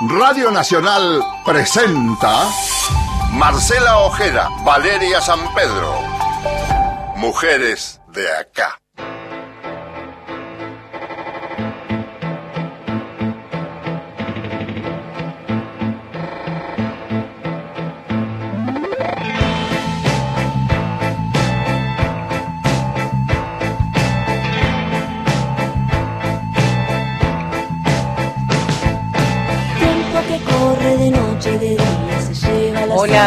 Radio Nacional presenta Marcela Ojeda, Valeria San Pedro. Mujeres de acá.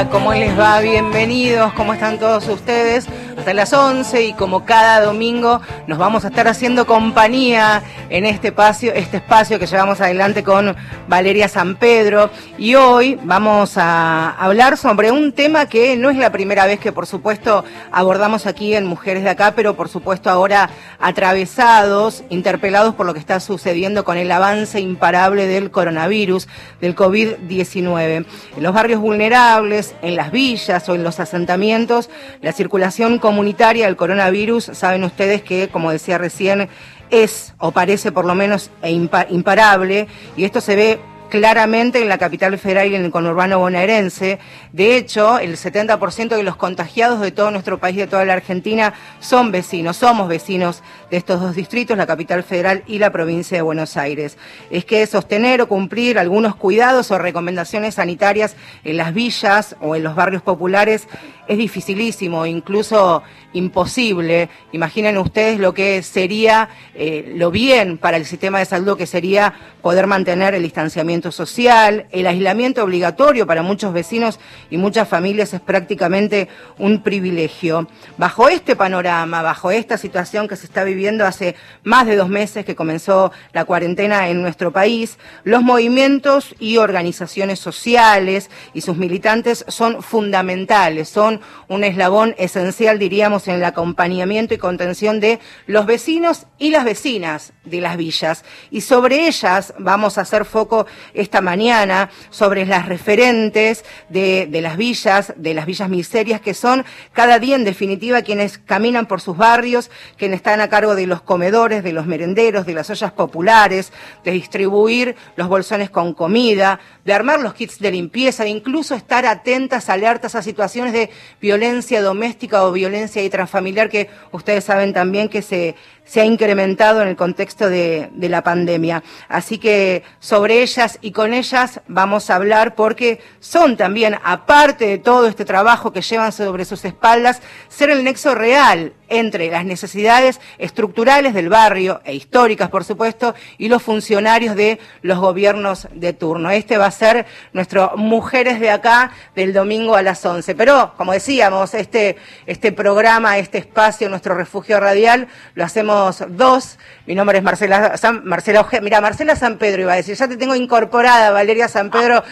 ¿Cómo les va? Bienvenidos, ¿cómo están todos ustedes? Hasta las 11 y como cada domingo nos vamos a estar haciendo compañía en este espacio, este espacio que llevamos adelante con Valeria San Pedro y hoy vamos a hablar sobre un tema que no es la primera vez que por supuesto abordamos aquí en Mujeres de Acá, pero por supuesto ahora atravesados, interpelados por lo que está sucediendo con el avance imparable del coronavirus, del COVID-19. En los barrios vulnerables, en las villas o en los asentamientos, la circulación comunitaria del coronavirus, saben ustedes que, como decía recién, es, o parece por lo menos, e imparable, y esto se ve claramente en la capital federal y en el conurbano bonaerense. De hecho, el 70% de los contagiados de todo nuestro país, de toda la Argentina, son vecinos, somos vecinos de estos dos distritos, la capital federal y la provincia de Buenos Aires. Es que sostener o cumplir algunos cuidados o recomendaciones sanitarias en las villas o en los barrios populares es dificilísimo, incluso imposible. Imaginen ustedes lo que sería eh, lo bien para el sistema de salud que sería poder mantener el distanciamiento social, el aislamiento obligatorio para muchos vecinos y muchas familias es prácticamente un privilegio. Bajo este panorama, bajo esta situación que se está viviendo hace más de dos meses que comenzó la cuarentena en nuestro país, los movimientos y organizaciones sociales y sus militantes son fundamentales, son un eslabón esencial, diríamos, en el acompañamiento y contención de los vecinos y las vecinas de las villas. Y sobre ellas vamos a hacer foco esta mañana, sobre las referentes de, de las villas, de las villas miserias, que son cada día en definitiva quienes caminan por sus barrios, quienes están a cargo de los comedores, de los merenderos, de las ollas populares, de distribuir los bolsones con comida, de armar los kits de limpieza, de incluso estar atentas, alertas a situaciones de violencia doméstica o violencia intrafamiliar que ustedes saben también que se se ha incrementado en el contexto de, la pandemia. Así que sobre ellas y con ellas vamos a hablar porque son también, aparte de todo este trabajo que llevan sobre sus espaldas, ser el nexo real entre las necesidades estructurales del barrio e históricas, por supuesto, y los funcionarios de los gobiernos de turno. Este va a ser nuestro Mujeres de acá del domingo a las 11. Pero, como decíamos, este, este programa, este espacio, nuestro refugio radial, lo hacemos dos. Mi nombre es Marcela, San, Marcela Ojeda. Mira, Marcela San Pedro iba a decir, ya te tengo incorporada, Valeria San Pedro.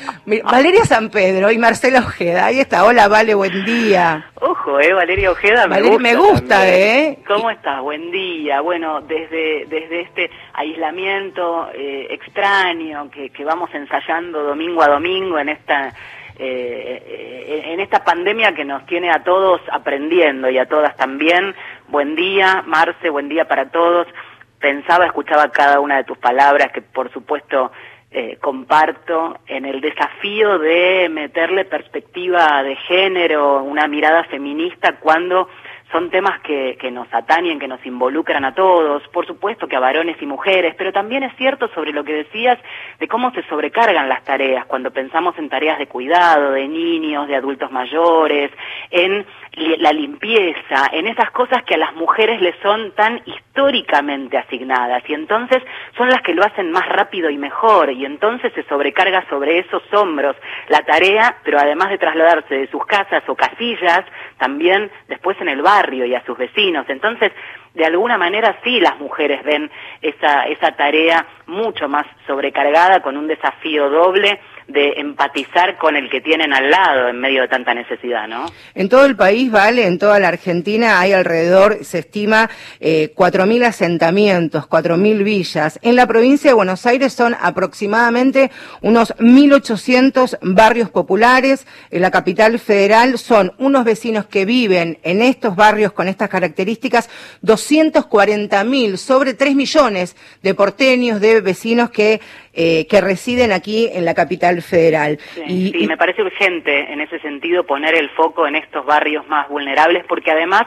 Valeria San Pedro y Marcela Ojeda. Ahí está. Hola, Vale, buen día. Ojo, eh, Valeria Ojeda, me gusta. Me gusta, eh. ¿Cómo estás? Buen día. Bueno, desde, desde este aislamiento eh, extraño que, que vamos ensayando domingo a domingo en esta eh, en esta pandemia que nos tiene a todos aprendiendo y a todas también. Buen día, Marce, buen día para todos. Pensaba, escuchaba cada una de tus palabras que por supuesto eh, comparto en el desafío de meterle perspectiva de género, una mirada feminista cuando son temas que, que nos atañen, que nos involucran a todos, por supuesto que a varones y mujeres, pero también es cierto sobre lo que decías de cómo se sobrecargan las tareas cuando pensamos en tareas de cuidado, de niños, de adultos mayores, en la limpieza, en esas cosas que a las mujeres les son tan históricamente asignadas y entonces son las que lo hacen más rápido y mejor y entonces se sobrecarga sobre esos hombros la tarea, pero además de trasladarse de sus casas o casillas, también después en el barrio y a sus vecinos. Entonces, de alguna manera sí las mujeres ven esa, esa tarea mucho más sobrecargada con un desafío doble de empatizar con el que tienen al lado en medio de tanta necesidad, ¿no? En todo el país, vale, en toda la Argentina hay alrededor, se estima, eh, 4.000 asentamientos, 4.000 villas. En la provincia de Buenos Aires son aproximadamente unos 1.800 barrios populares. En la capital federal son unos vecinos que viven en estos barrios con estas características, 240.000, sobre 3 millones de porteños, de vecinos que eh, que residen aquí en la capital federal. Sí, y, me parece urgente en ese sentido poner el foco en estos barrios más vulnerables, porque además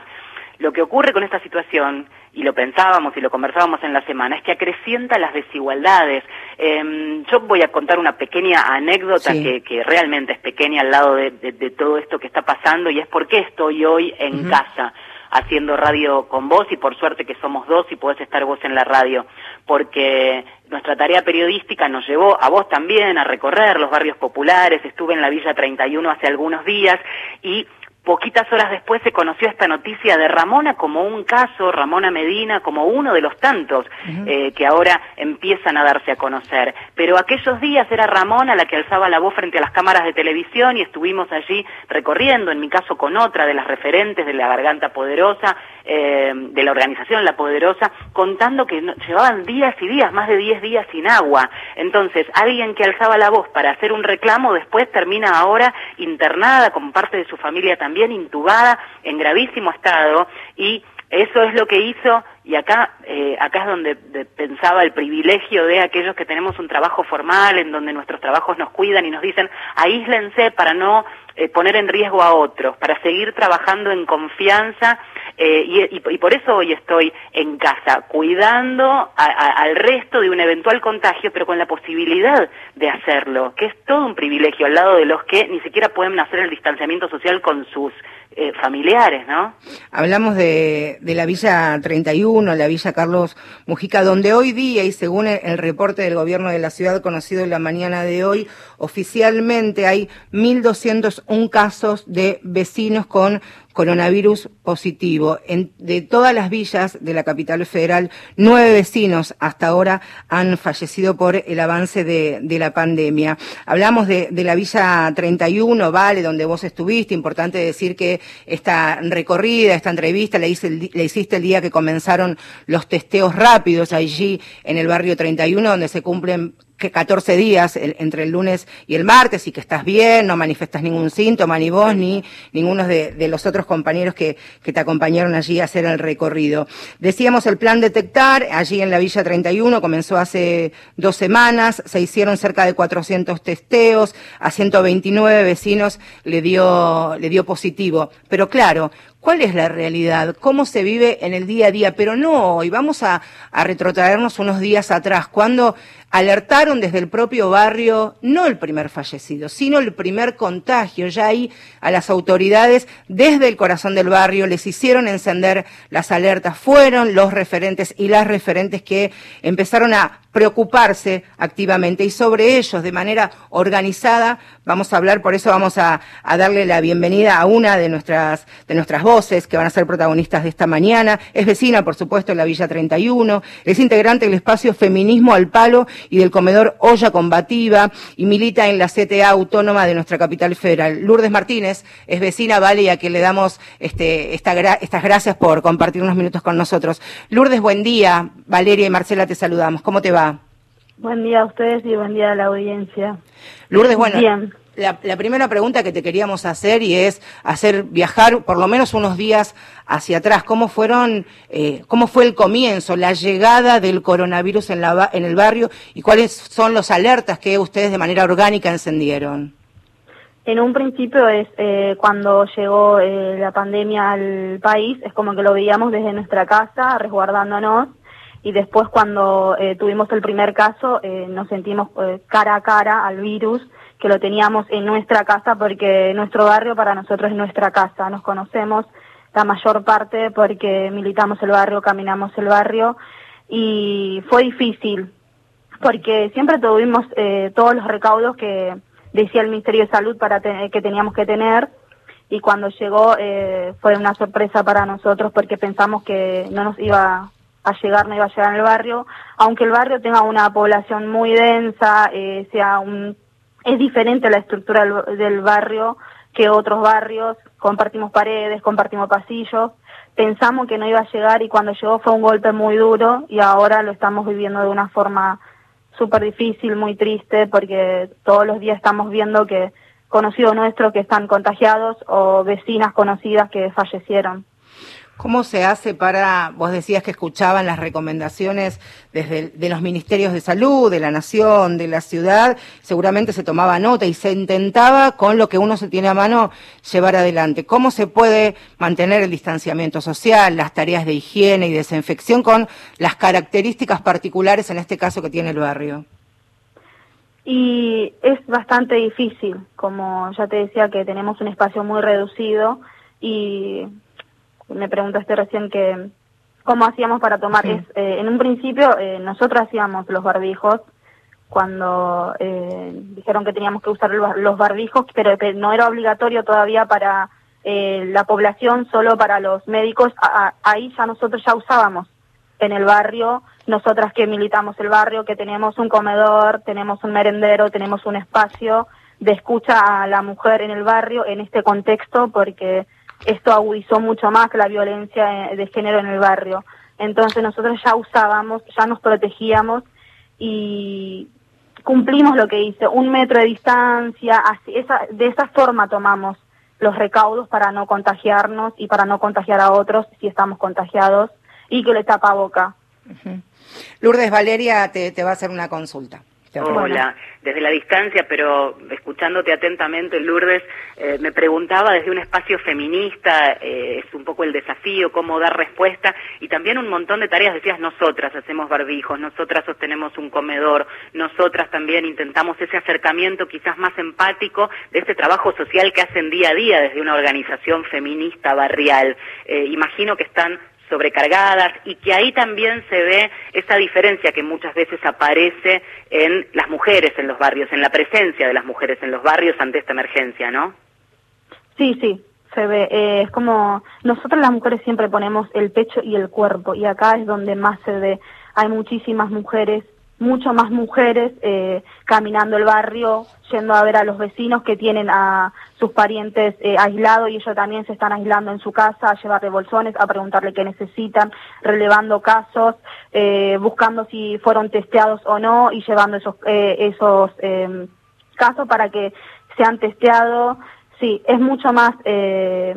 lo que ocurre con esta situación y lo pensábamos y lo conversábamos en la semana, es que acrecienta las desigualdades. Em, yo voy a contar una pequeña anécdota que, que, realmente es pequeña al lado de, todo esto que está pasando y es por qué estoy hoy en casa haciendo radio con vos y por suerte que somos dos y podés estar vos en la radio, porque nuestra tarea periodística nos llevó a vos también a recorrer los barrios populares, estuve en la Villa 31 hace algunos días y Poquitas horas después se conoció esta noticia de Ramona como un caso, Ramona Medina como uno de los tantos eh, que ahora empiezan a darse a conocer. Pero aquellos días era Ramona la que alzaba la voz frente a las cámaras de televisión y estuvimos allí recorriendo, en mi caso con otra de las referentes de la Garganta Poderosa, eh, de la organización La Poderosa, contando que llevaban días y días, más de 10 días sin agua. Entonces, alguien que alzaba la voz para hacer un reclamo después termina ahora internada como parte de su familia también intubada en gravísimo estado y eso es lo que hizo y acá eh, acá es donde pensaba el privilegio de aquellos que tenemos un trabajo formal en donde nuestros trabajos nos cuidan y nos dicen aíslense para no eh, poner en riesgo a otros para seguir trabajando en confianza eh, y, por eso hoy estoy en casa, cuidando al resto de un eventual contagio, pero con la posibilidad de hacerlo, que es todo un privilegio al lado de los que ni siquiera pueden hacer el distanciamiento social con sus eh, familiares, ¿no? Hablamos de, de, la Villa 31, la Villa Carlos Mujica, donde hoy día, y según el, reporte del gobierno de la ciudad conocido en la mañana de hoy, oficialmente hay 1.201 casos de vecinos con coronavirus positivo. En, de todas las villas de la capital federal, nueve vecinos hasta ahora han fallecido por el avance de, la pandemia. Hablamos de, la Villa 31, Vale, donde vos estuviste. Importante decir que esta recorrida, esta entrevista, la, hice le hiciste el día que comenzaron los testeos rápidos allí en el barrio 31, donde se cumplen que 14 días entre el lunes y el martes y que estás bien, no manifestas ningún síntoma, ni vos ni ninguno de, los otros compañeros que, que, te acompañaron allí a hacer el recorrido. Decíamos el plan detectar, allí en la Villa 31 comenzó hace dos semanas, se hicieron cerca de 400 testeos, a 129 vecinos le dio, le dio positivo. Pero claro, cuál es la realidad, cómo se vive en el día a día, pero no hoy, vamos a, a retrotraernos unos días atrás, cuando alertaron desde el propio barrio, no el primer fallecido, sino el primer contagio, ya ahí a las autoridades desde el corazón del barrio les hicieron encender las alertas, fueron los referentes y las referentes que empezaron a preocuparse activamente y sobre ellos de manera organizada vamos a hablar, por eso vamos a, darle la bienvenida a una de nuestras, de nuestras voces que van a ser protagonistas de esta mañana. Es vecina, por supuesto, en la Villa 31, es integrante del espacio Feminismo al Palo y del comedor Olla Combativa y milita en la CTA autónoma de nuestra capital federal. Lourdes Martínez es vecina, vale, y a quien le damos este, estas gracias por compartir unos minutos con nosotros. Lourdes, buen día. Valeria y Marcela te saludamos. ¿Cómo te va? Buen día a ustedes y buen día a la audiencia. Lourdes, bueno, La, primera pregunta que te queríamos hacer y es hacer viajar por lo menos unos días hacia atrás. ¿Cómo fueron, eh, cómo fue el comienzo, la llegada del coronavirus en, la, en el barrio y cuáles son los alertas que ustedes de manera orgánica encendieron? En un principio es eh, cuando llegó eh, la pandemia al país, es como que lo veíamos desde nuestra casa, resguardándonos y después cuando eh, tuvimos el primer caso eh, nos sentimos eh, cara a cara al virus que lo teníamos en nuestra casa porque nuestro barrio para nosotros es nuestra casa, nos conocemos la mayor parte porque militamos el barrio, caminamos el barrio y fue difícil porque siempre tuvimos todos los recaudos que decía el Ministerio de Salud para que teníamos que tener y cuando llegó fue una sorpresa para nosotros porque pensamos que no nos iba a llegar, no iba a llegar el barrio, aunque el barrio tenga una población muy densa, eh, sea un, es diferente la estructura del, barrio que otros barrios, compartimos paredes, compartimos pasillos, pensamos que no iba a llegar y cuando llegó fue un golpe muy duro y ahora lo estamos viviendo de una forma súper difícil, muy triste, porque todos los días estamos viendo que conocidos nuestros que están contagiados o vecinas conocidas que fallecieron. ¿Cómo se hace para, vos decías que escuchaban las recomendaciones desde de los ministerios de salud, de la nación, de la ciudad, seguramente se tomaba nota y se intentaba con lo que uno se tiene a mano llevar adelante. ¿Cómo se puede mantener el distanciamiento social, las tareas de higiene y desinfección con las características particulares en este caso que tiene el barrio? Y es bastante difícil, como ya te decía que tenemos un espacio muy reducido y me preguntaste recién que cómo hacíamos para tomar. Es, eh, en un principio eh, nosotros hacíamos los barbijos cuando eh, dijeron que teníamos que usar los barbijos, pero que no era obligatorio todavía para la población, solo para los médicos. ahí ya nosotros ya usábamos en el barrio, nosotras que militamos el barrio, que tenemos un comedor, tenemos un merendero, tenemos un espacio de escucha a la mujer en el barrio en este contexto, porque esto agudizó mucho más la violencia de género en el barrio. Entonces nosotros ya usábamos, ya nos protegíamos y cumplimos lo que dice, un metro de distancia, de esa forma tomamos los recaudos para no contagiarnos y para no contagiar a otros si estamos contagiados y que le tapa boca. Lourdes Valeria te va a hacer una consulta. Hola, desde la distancia, pero escuchándote atentamente, Lourdes, eh, me preguntaba desde un espacio feminista, eh, es un poco el desafío, cómo dar respuesta, y también un montón de tareas, decías, nosotras hacemos barbijos, nosotras sostenemos un comedor, nosotras también intentamos ese acercamiento quizás más empático de ese trabajo social que hacen día a día desde una organización feminista barrial. Eh, imagino que están sobrecargadas y que ahí también se ve esa diferencia que muchas veces aparece en las mujeres en los barrios, en la presencia de las mujeres en los barrios ante esta emergencia, ¿no? Sí, sí, se ve. Eh, es como nosotros las mujeres siempre ponemos el pecho y el cuerpo y acá es donde más se ve. Hay muchísimas mujeres mucho más mujeres eh, caminando el barrio, yendo a ver a los vecinos que tienen a sus parientes eh, aislados y ellos también se están aislando en su casa, a llevarle bolsones, a preguntarle qué necesitan, relevando casos, eh, buscando si fueron testeados o no y llevando esos, eh, esos em, casos para que sean testeados. Sí, es mucho más, eh,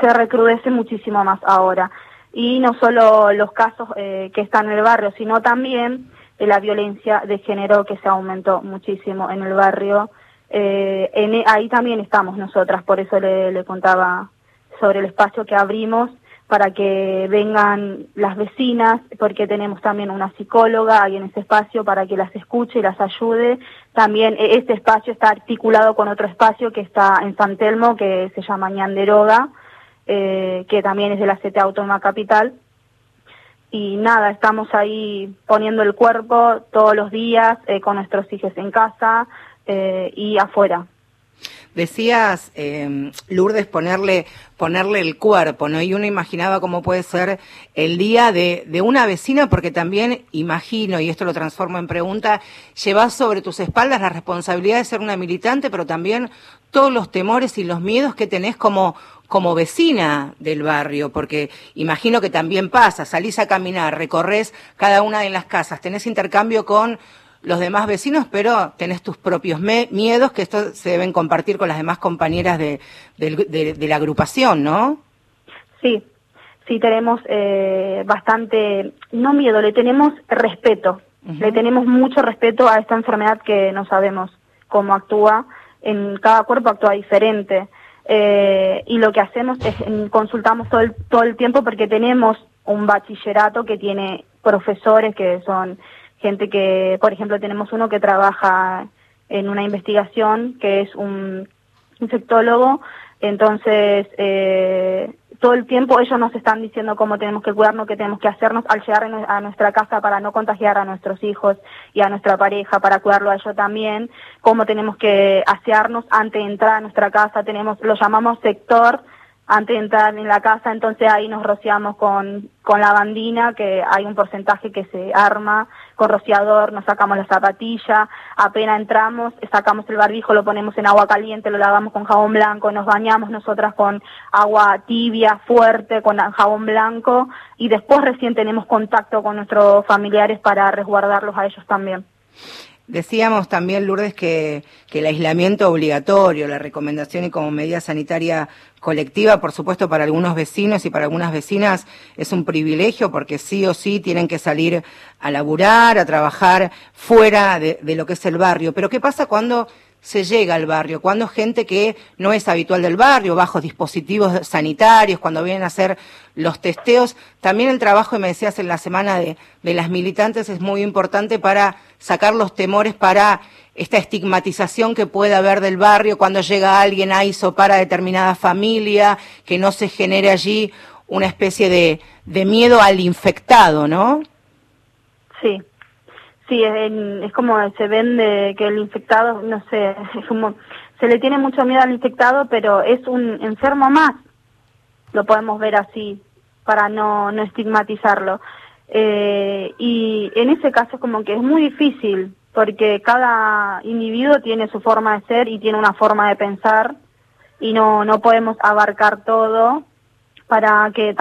se recrudece muchísimo más ahora. Y no solo los casos eh, que están en el barrio, sino también de la violencia de género que se aumentó muchísimo en el barrio. Eh, e, ahí también estamos nosotras, por eso le, le contaba sobre el espacio que abrimos para que vengan las vecinas, porque tenemos también una psicóloga ahí en ese espacio para que las escuche y las ayude. También e, este espacio está articulado con otro espacio que está en San Telmo, que se llama Ñanderoga, eh, que también es de la CTA Autónoma Capital, y nada, estamos ahí poniendo el cuerpo todos los días eh, con nuestros hijos en casa eh, y afuera. Decías, eh, Lourdes, ponerle, ponerle el cuerpo, ¿no? Y uno imaginaba cómo puede ser el día de, de una vecina, porque también imagino, y esto lo transformo en pregunta, llevas sobre tus espaldas la responsabilidad de ser una militante, pero también todos los temores y los miedos que tenés como, como vecina del barrio, porque imagino que también pasa, salís a caminar, recorres cada una de las casas, tenés intercambio con los demás vecinos, pero tenés tus propios miedos que esto se deben compartir con las demás compañeras de, la agrupación, ¿no? Sí, sí tenemos eh, bastante, no miedo, le tenemos respeto, le tenemos mucho respeto a esta enfermedad que no sabemos cómo actúa, en cada cuerpo actúa diferente. Eh, y lo que hacemos es consultamos todo el, todo el tiempo porque tenemos un bachillerato que tiene profesores que son gente que, por ejemplo, tenemos uno que trabaja en una investigación que es un infectólogo, entonces eh, todo el tiempo ellos nos están diciendo cómo tenemos que cuidarnos, qué tenemos que hacernos al llegar a nuestra casa para no contagiar a nuestros hijos y a nuestra pareja, para cuidarlo a ellos también, cómo tenemos que asearnos antes de entrar a nuestra casa, tenemos, lo llamamos sector, antes de entrar en la casa, entonces ahí nos rociamos con, con la bandina, que hay un porcentaje que se arma rociador, nos sacamos la zapatilla, apenas entramos, sacamos el barbijo, lo ponemos en agua caliente, lo lavamos con jabón blanco, nos bañamos nosotras con agua tibia, fuerte, con jabón blanco, y después recién tenemos contacto con nuestros familiares para resguardarlos a ellos también. Decíamos también, Lourdes, que, que, el aislamiento obligatorio, la recomendación y como medida sanitaria colectiva, por supuesto, para algunos vecinos y para algunas vecinas es un privilegio porque sí o sí tienen que salir a laburar, a trabajar fuera de, de lo que es el barrio. Pero ¿qué pasa cuando se llega al barrio, cuando gente que no es habitual del barrio, bajo dispositivos sanitarios, cuando vienen a hacer los testeos, también el trabajo, me decías en la semana de, de las militantes, es muy importante para sacar los temores para esta estigmatización que puede haber del barrio. Cuando llega alguien a ISO para determinada familia, que no se genere allí una especie de, de miedo al infectado, ¿no? Sí, Sí, es, como se vende que el infectado, no sé, es como se le tiene mucho miedo al infectado, pero es un enfermo más. Lo podemos ver así para no, no estigmatizarlo. Eh, y en ese caso es como que es muy difícil porque cada individuo tiene su forma de ser y tiene una forma de pensar y no, no podemos abarcar todo para que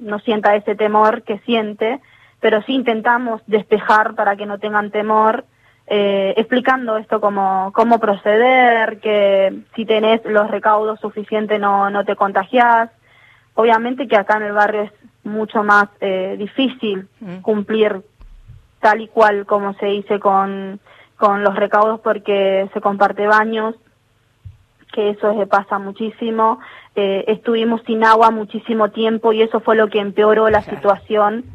no sienta ese temor que siente pero sí intentamos despejar para que no tengan temor, eh, explicando esto como cómo proceder, que si tenés los recaudos suficientes no, no te contagiás. Obviamente que acá en el barrio es mucho más eh, difícil mm. cumplir tal y cual como se dice con, con los recaudos porque se comparte baños, que eso se pasa muchísimo. Eh, estuvimos sin agua muchísimo tiempo y eso fue lo que empeoró la situación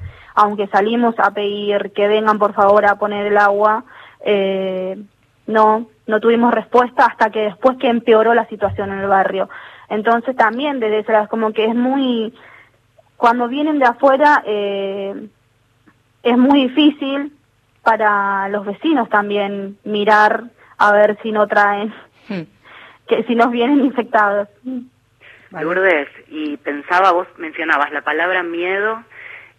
aunque salimos a pedir que vengan por favor a poner el agua, eh, no, no tuvimos respuesta hasta que después que empeoró la situación en el barrio. Entonces también desde ese como que es muy, cuando vienen de afuera eh, es muy difícil para los vecinos también mirar a ver si no traen, hmm. que si nos vienen infectados. Lourdes, y pensaba, vos mencionabas la palabra miedo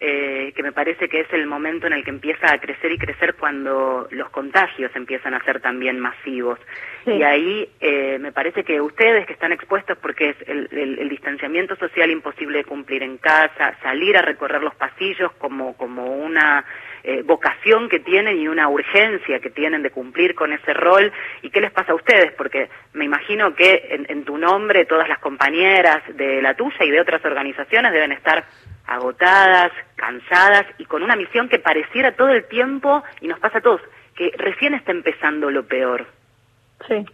eh, que me parece que es el momento en el que empieza a crecer y crecer cuando los contagios empiezan a ser también masivos. Y ahí eh, me parece que ustedes que están expuestos porque es el, distanciamiento social imposible de cumplir en casa, salir a recorrer los pasillos como, como una eh, vocación que tienen y una urgencia que tienen de cumplir con ese rol. ¿Y qué les pasa a ustedes? Porque me imagino que en, en tu nombre todas las compañeras de la tuya y de otras organizaciones deben estar agotadas, cansadas y con una misión que pareciera todo el tiempo, y nos pasa a todos, que recién está empezando lo peor. Sí,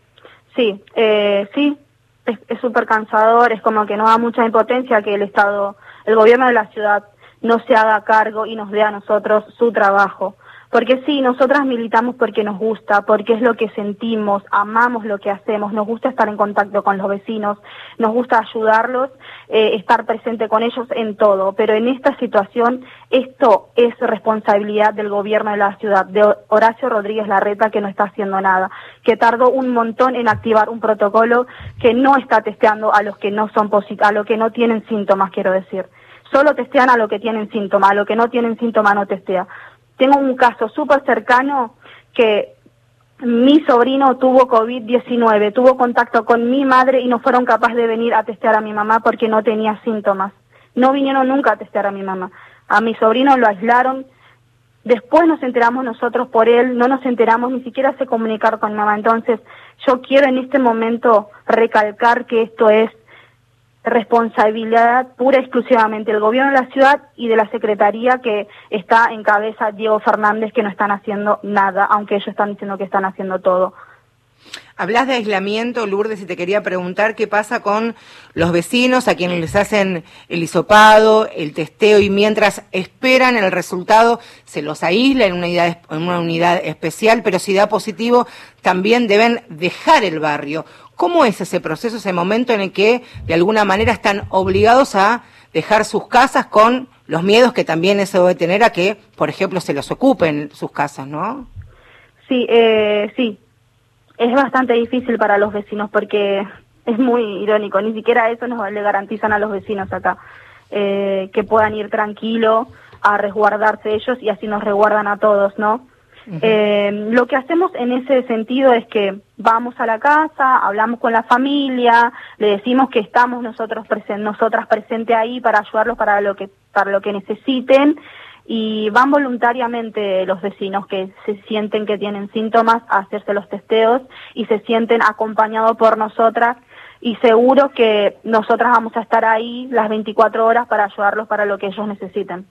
sí, eh, sí, es súper cansador, es como que no da mucha impotencia que el Estado, el gobierno de la ciudad no se haga cargo y nos dé a nosotros su trabajo. Porque sí, nosotras militamos porque nos gusta, porque es lo que sentimos, amamos lo que hacemos, nos gusta estar en contacto con los vecinos, nos gusta ayudarlos, eh, estar presente con ellos en todo. Pero en esta situación, esto es responsabilidad del gobierno de la ciudad, de Horacio Rodríguez Larreta, que no está haciendo nada, que tardó un montón en activar un protocolo que no está testeando a los que no son a los que no tienen síntomas, quiero decir. Solo testean a los que tienen síntomas, a los que no tienen síntomas no testea. Tengo un caso súper cercano que mi sobrino tuvo COVID-19, tuvo contacto con mi madre y no fueron capaces de venir a testear a mi mamá porque no tenía síntomas. No vinieron nunca a testear a mi mamá. A mi sobrino lo aislaron. Después nos enteramos nosotros por él, no nos enteramos, ni siquiera se comunicaron con mamá. Entonces, yo quiero en este momento recalcar que esto es responsabilidad pura y exclusivamente del gobierno de la ciudad y de la secretaría que está en cabeza Diego Fernández que no están haciendo nada, aunque ellos están diciendo que están haciendo todo. Hablas de aislamiento, Lourdes, y te quería preguntar qué pasa con los vecinos a quienes les hacen el hisopado, el testeo y mientras esperan el resultado se los aísla en una unidad, en una unidad especial, pero si da positivo también deben dejar el barrio. ¿Cómo es ese proceso, ese momento en el que de alguna manera están obligados a dejar sus casas con los miedos que también eso debe tener a que, por ejemplo, se los ocupen sus casas, ¿no? Sí, eh, sí. Es bastante difícil para los vecinos porque es muy irónico. Ni siquiera eso nos le garantizan a los vecinos acá. Eh, que puedan ir tranquilo a resguardarse ellos y así nos resguardan a todos, ¿no? Eh, lo que hacemos en ese sentido es que vamos a la casa, hablamos con la familia, le decimos que estamos nosotros nosotras presentes ahí para ayudarlos para lo que para lo que necesiten y van voluntariamente los vecinos que se sienten que tienen síntomas a hacerse los testeos y se sienten acompañados por nosotras y seguro que nosotras vamos a estar ahí las 24 horas para ayudarlos para lo que ellos necesiten.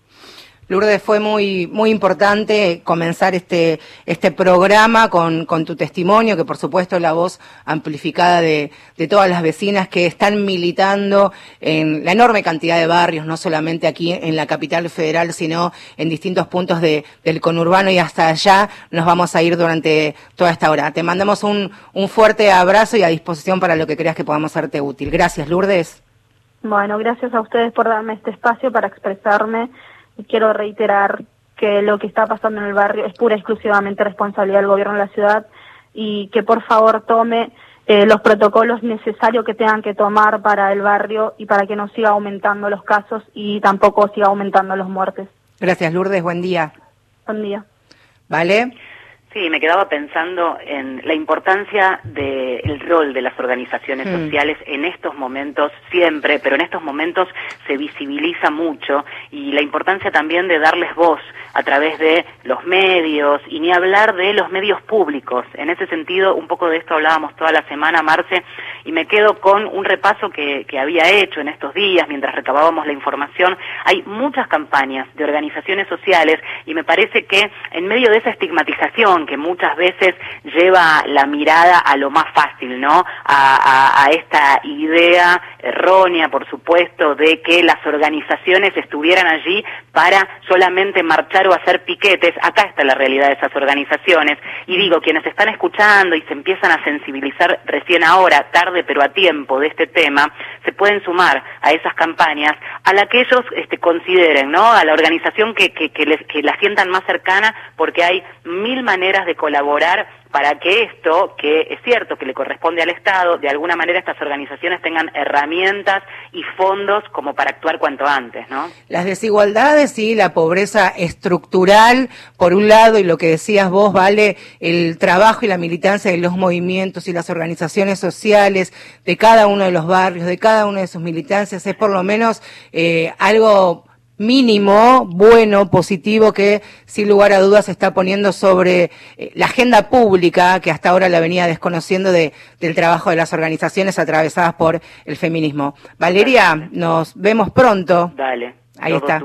Lourdes, fue muy, muy importante comenzar este, este programa con, con tu testimonio, que por supuesto la voz amplificada de, de, todas las vecinas que están militando en la enorme cantidad de barrios, no solamente aquí en la capital federal, sino en distintos puntos de, del conurbano y hasta allá nos vamos a ir durante toda esta hora. Te mandamos un, un fuerte abrazo y a disposición para lo que creas que podamos hacerte útil. Gracias, Lourdes. Bueno, gracias a ustedes por darme este espacio para expresarme quiero reiterar que lo que está pasando en el barrio es pura y exclusivamente responsabilidad del gobierno de la ciudad y que por favor tome eh, los protocolos necesarios que tengan que tomar para el barrio y para que no siga aumentando los casos y tampoco siga aumentando los muertes. Gracias, Lourdes. Buen día. Buen día. ¿Vale? Sí, me quedaba pensando en la importancia del rol de las organizaciones mm. sociales en estos momentos, siempre, pero en estos momentos se visibiliza mucho y la importancia también de darles voz a través de los medios y ni hablar de los medios públicos. En ese sentido, un poco de esto hablábamos toda la semana, Marce, y me quedo con un repaso que, que había hecho en estos días mientras recabábamos la información. Hay muchas campañas de organizaciones sociales y me parece que en medio de esa estigmatización que muchas veces lleva la mirada a lo más fácil, ¿no? A, a, esta idea errónea, por supuesto, de que las organizaciones estuvieran allí para solamente marchar o hacer piquetes. Acá está la realidad de esas organizaciones. Y digo, quienes están escuchando y se empiezan a sensibilizar recién ahora, tarde pero a tiempo de este tema, se pueden sumar a esas campañas a la que ellos este, consideren, ¿no? A la organización que, que, que, les, que la sientan más cercana porque hay mil maneras de colaborar para que esto, que es cierto que le corresponde al Estado, de alguna manera estas organizaciones tengan herramientas y fondos como para actuar cuanto antes, ¿no? Las desigualdades y la pobreza estructural, por un lado, y lo que decías vos, vale, el trabajo y la militancia de los movimientos y las organizaciones sociales de cada uno de los barrios, de cada una de sus militancias, es por lo menos eh, algo mínimo, bueno, positivo que sin lugar a dudas se está poniendo sobre eh, la agenda pública que hasta ahora la venía desconociendo de, del trabajo de las organizaciones atravesadas por el feminismo. Valeria, nos vemos pronto. Dale. Ahí está.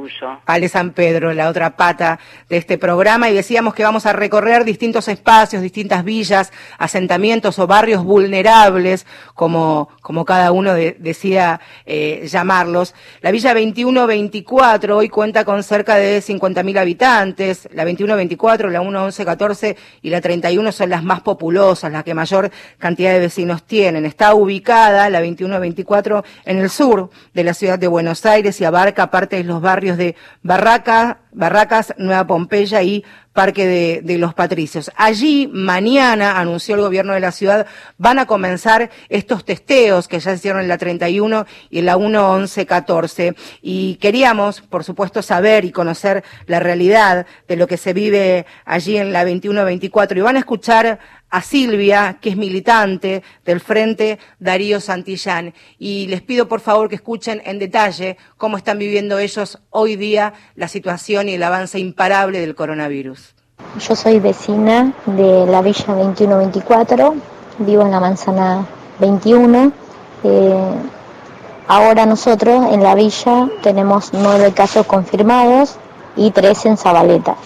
Ale San Pedro, la otra pata de este programa, y decíamos que vamos a recorrer distintos espacios, distintas villas, asentamientos o barrios vulnerables, como, como cada uno decía eh, llamarlos. La villa 2124 hoy cuenta con cerca de 50.000 habitantes, la 2124, la 11114 y la 31 son las más populosas, las que mayor cantidad de vecinos tienen. Está ubicada la 2124 en el sur de la ciudad de Buenos Aires y abarca parte los barrios de Barraca, Barracas, Nueva Pompeya y Parque de, de, los Patricios. Allí, mañana, anunció el gobierno de la ciudad, van a comenzar estos testeos que ya hicieron en la 31 y en la 11114. Y queríamos, por supuesto, saber y conocer la realidad de lo que se vive allí en la 2124. Y van a escuchar a Silvia, que es militante del Frente Darío Santillán. Y les pido por favor que escuchen en detalle cómo están viviendo ellos hoy día la situación y el avance imparable del coronavirus. Yo soy vecina de la Villa 2124, vivo en la manzana 21. Eh, ahora nosotros en la villa tenemos nueve casos confirmados y tres en Zabaleta.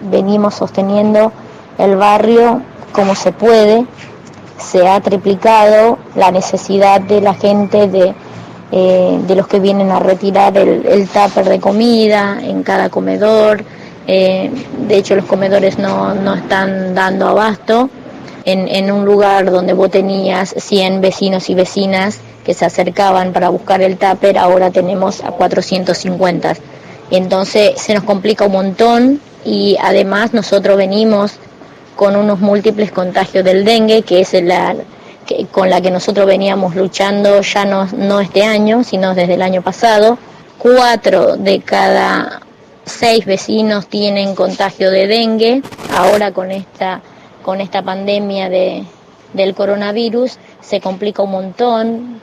Venimos sosteniendo el barrio como se puede, se ha triplicado la necesidad de la gente de, eh, de los que vienen a retirar el, tupper de comida en cada comedor. Eh, de hecho, los comedores no, no están dando abasto. En, en, un lugar donde vos tenías 100 vecinos y vecinas que se acercaban para buscar el tupper, ahora tenemos a 450. Entonces se nos complica un montón y además nosotros venimos con unos múltiples contagios del dengue, que es la que, con la que nosotros veníamos luchando ya no, no este año, sino desde el año pasado. Cuatro de cada seis vecinos tienen contagio de dengue. Ahora con esta, con esta pandemia de, del coronavirus se complica un montón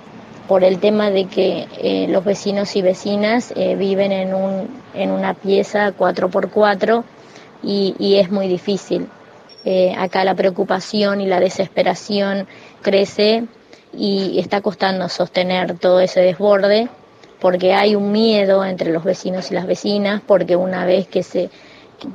por el tema de que eh, los vecinos y vecinas eh, viven en un en una pieza 4x4 y, y es muy difícil. Eh, acá la preocupación y la desesperación crece y está costando sostener todo ese desborde porque hay un miedo entre los vecinos y las vecinas, porque una vez que se,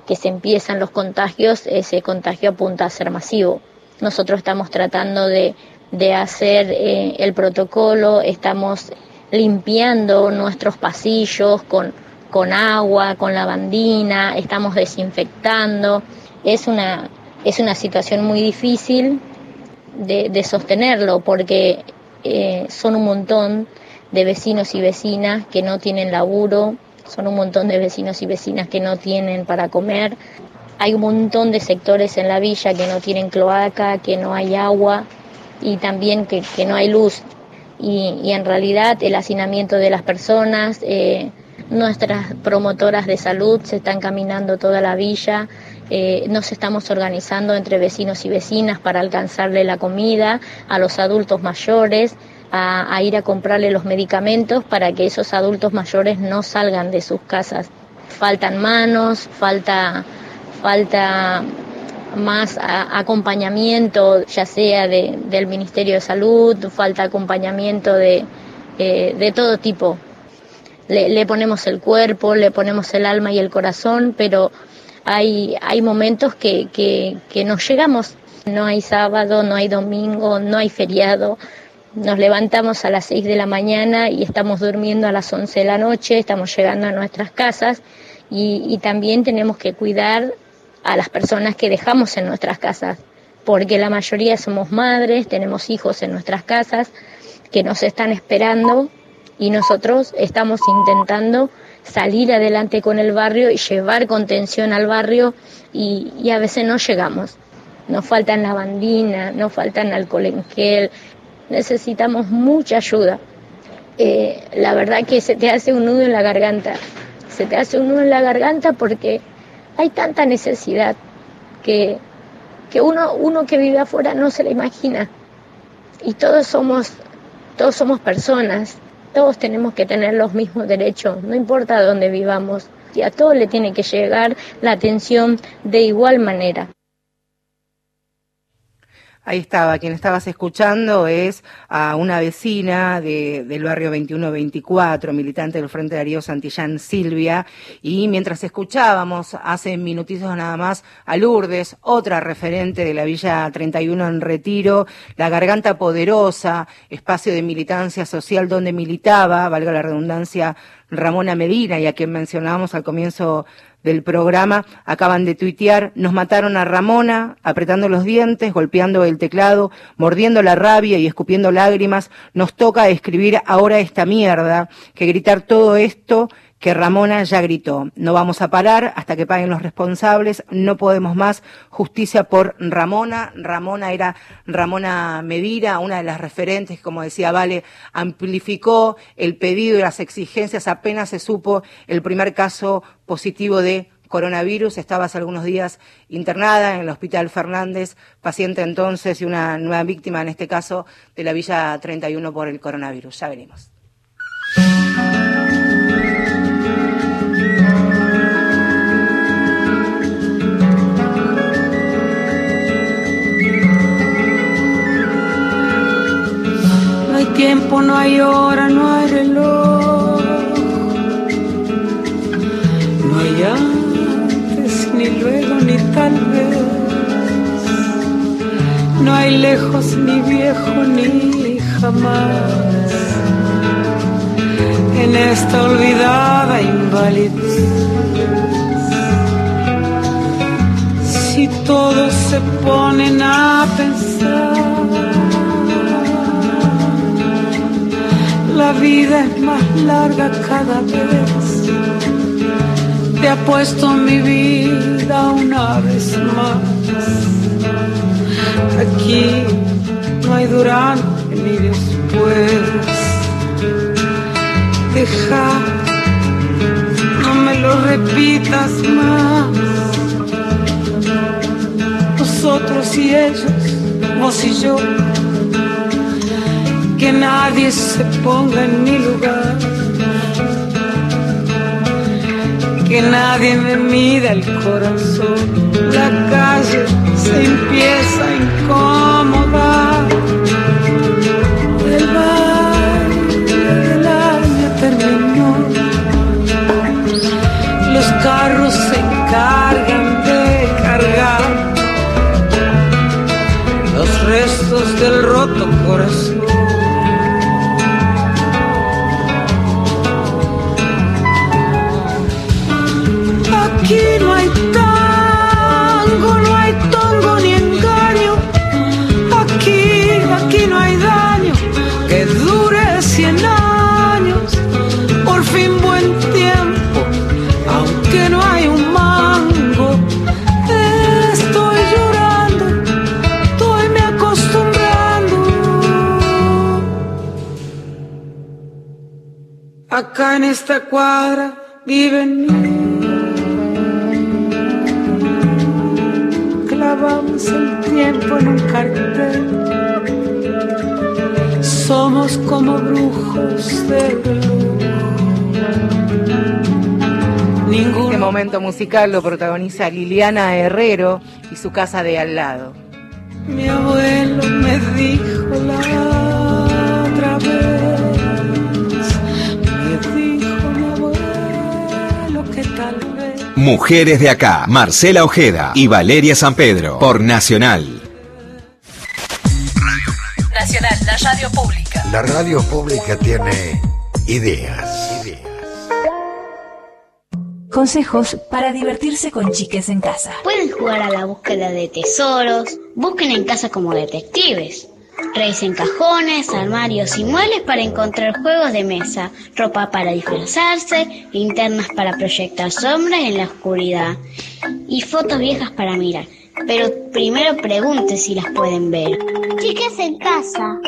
que se empiezan los contagios, ese contagio apunta a ser masivo. Nosotros estamos tratando de, de hacer eh, el protocolo, estamos limpiando nuestros pasillos con, con agua, con lavandina, estamos desinfectando. Es una, es una situación muy difícil de, sostenerlo porque eh, son un montón de vecinos y vecinas que no tienen laburo, son un montón de vecinos y vecinas que no tienen para comer. Hay un montón de sectores en la villa que no tienen cloaca, que no hay agua y también que, que no hay luz. Y, y, en realidad el hacinamiento de las personas, eh, nuestras promotoras de salud se están caminando toda la villa, eh, nos estamos organizando entre vecinos y vecinas para alcanzarle la comida a los adultos mayores a, ir a comprarle los medicamentos para que esos adultos mayores no salgan de sus casas. Faltan manos, falta, falta más acompañamiento, ya sea de, del Ministerio de Salud, falta acompañamiento de, eh, de todo tipo. Le, le, ponemos el cuerpo, le ponemos el alma y el corazón, pero hay, hay momentos que, que, que no llegamos. No hay sábado, no hay domingo, no hay feriado, nos levantamos a las 6 de la mañana y estamos durmiendo a las 11 de la noche, estamos llegando a nuestras casas y también tenemos que cuidar a las personas que dejamos en nuestras casas, porque la mayoría somos madres, tenemos hijos en nuestras casas que nos están esperando y nosotros estamos intentando salir adelante con el barrio y llevar contención al barrio y, y a veces no llegamos. Nos faltan lavandina, nos faltan alcohol en gel, necesitamos mucha ayuda. Eh, la verdad que se te hace un nudo en la garganta, se te hace un nudo en la garganta porque hay tanta necesidad que, que uno, uno que vive afuera no se la imagina. Y todos somos, todos somos personas, todos tenemos que tener los mismos derechos, no importa dónde vivamos, y a todos le tiene que llegar la atención de igual manera. Ahí estaba, quien estabas escuchando es a una vecina de, del barrio 2124, militante del Frente Darío Santillán, Silvia, y mientras escuchábamos hace minutitos nada más a Lourdes, otra referente de la Villa 31 en Retiro, la Garganta Poderosa, espacio de militancia social donde militaba, valga la redundancia, Ramona Medina, y a quien mencionábamos al comienzo del programa acaban de tuitear, nos mataron a Ramona, apretando los dientes, golpeando el teclado, mordiendo la rabia y escupiendo lágrimas, nos toca escribir ahora esta mierda, que gritar todo esto que Ramona ya gritó. No vamos a parar hasta que paguen los responsables, no podemos más. Justicia por Ramona. Ramona era Ramona Medina, una de las referentes, como decía Vale, amplificó el pedido y las exigencias apenas se supo el primer caso positivo de coronavirus. Estaba hace algunos días internada en el Hospital Fernández, paciente entonces y una nueva víctima, en este caso, de la Villa 31 por el coronavirus. Ya venimos. Tiempo, no hay hora, no hay reloj. No hay antes, ni luego, ni tal vez. No hay lejos, ni viejo, ni jamás. En esta olvidada invalidez. Si todos se ponen a pensar la vida es más larga cada vez. Te apuesto mi vida una vez más. Aquí no hay durante ni después. Deja, no me lo repitas más. Nosotros y ellos, vos y yo que nadie se ponga en mi lugar, que nadie me mida el corazón. La calle se empieza a incomodar. El baile del año terminó. Los carros se encargan de cargar los restos del roto corazón. En esta cuadra viven mil. Clavamos el tiempo en un cartel. Somos como brujos de. Ninguno Este momento musical lo protagoniza Liliana Herrero y su casa de al lado. Mi abuelo me dijo la otra vez, Mujeres de acá, Marcela Ojeda y Valeria San Pedro, por Nacional. Nacional, la radio pública. La radio pública tiene ideas. ideas. Consejos para divertirse con chiques en casa. Pueden jugar a la búsqueda de tesoros, busquen en casa como detectives. Revisen cajones, armarios y muebles para encontrar juegos de mesa, ropa para disfrazarse, linternas para proyectar sombras en la oscuridad y fotos viejas para mirar. Pero primero pregunte si las pueden ver. Chicas en casa.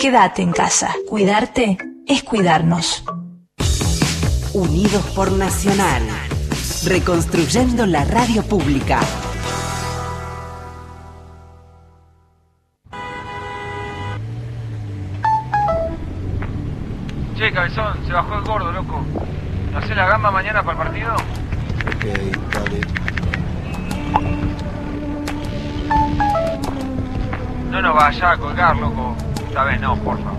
Quédate en casa. Cuidarte es cuidarnos. Unidos por Nacional. Reconstruyendo la radio pública. Se bajó el gordo, loco. ¿No hace la gamba mañana para el partido? Ok, dale. No nos vaya a colgar, loco. Esta vez no, porfa.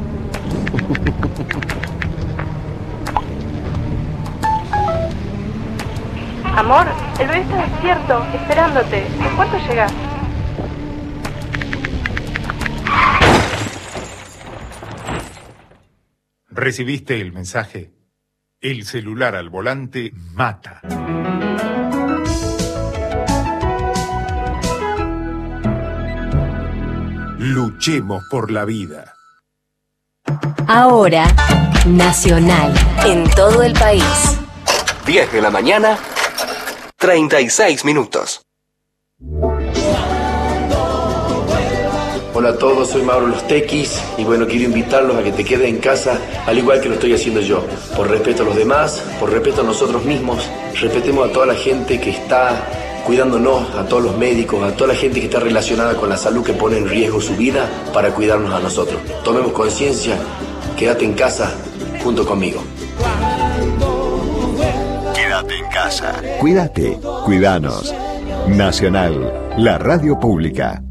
Amor, el bebé está despierto, esperándote. ¿En cuánto llegas? ¿Recibiste el mensaje? El celular al volante mata. Luchemos por la vida. Ahora, Nacional, en todo el país. 10 de la mañana, 36 minutos. Hola a todos, soy Mauro Los Tequis y bueno, quiero invitarlos a que te queden en casa al igual que lo estoy haciendo yo. Por respeto a los demás, por respeto a nosotros mismos, respetemos a toda la gente que está cuidándonos, a todos los médicos, a toda la gente que está relacionada con la salud que pone en riesgo su vida para cuidarnos a nosotros. Tomemos conciencia, quédate en casa junto conmigo. Quédate en casa. Cuídate, cuidanos. Nacional, la radio pública.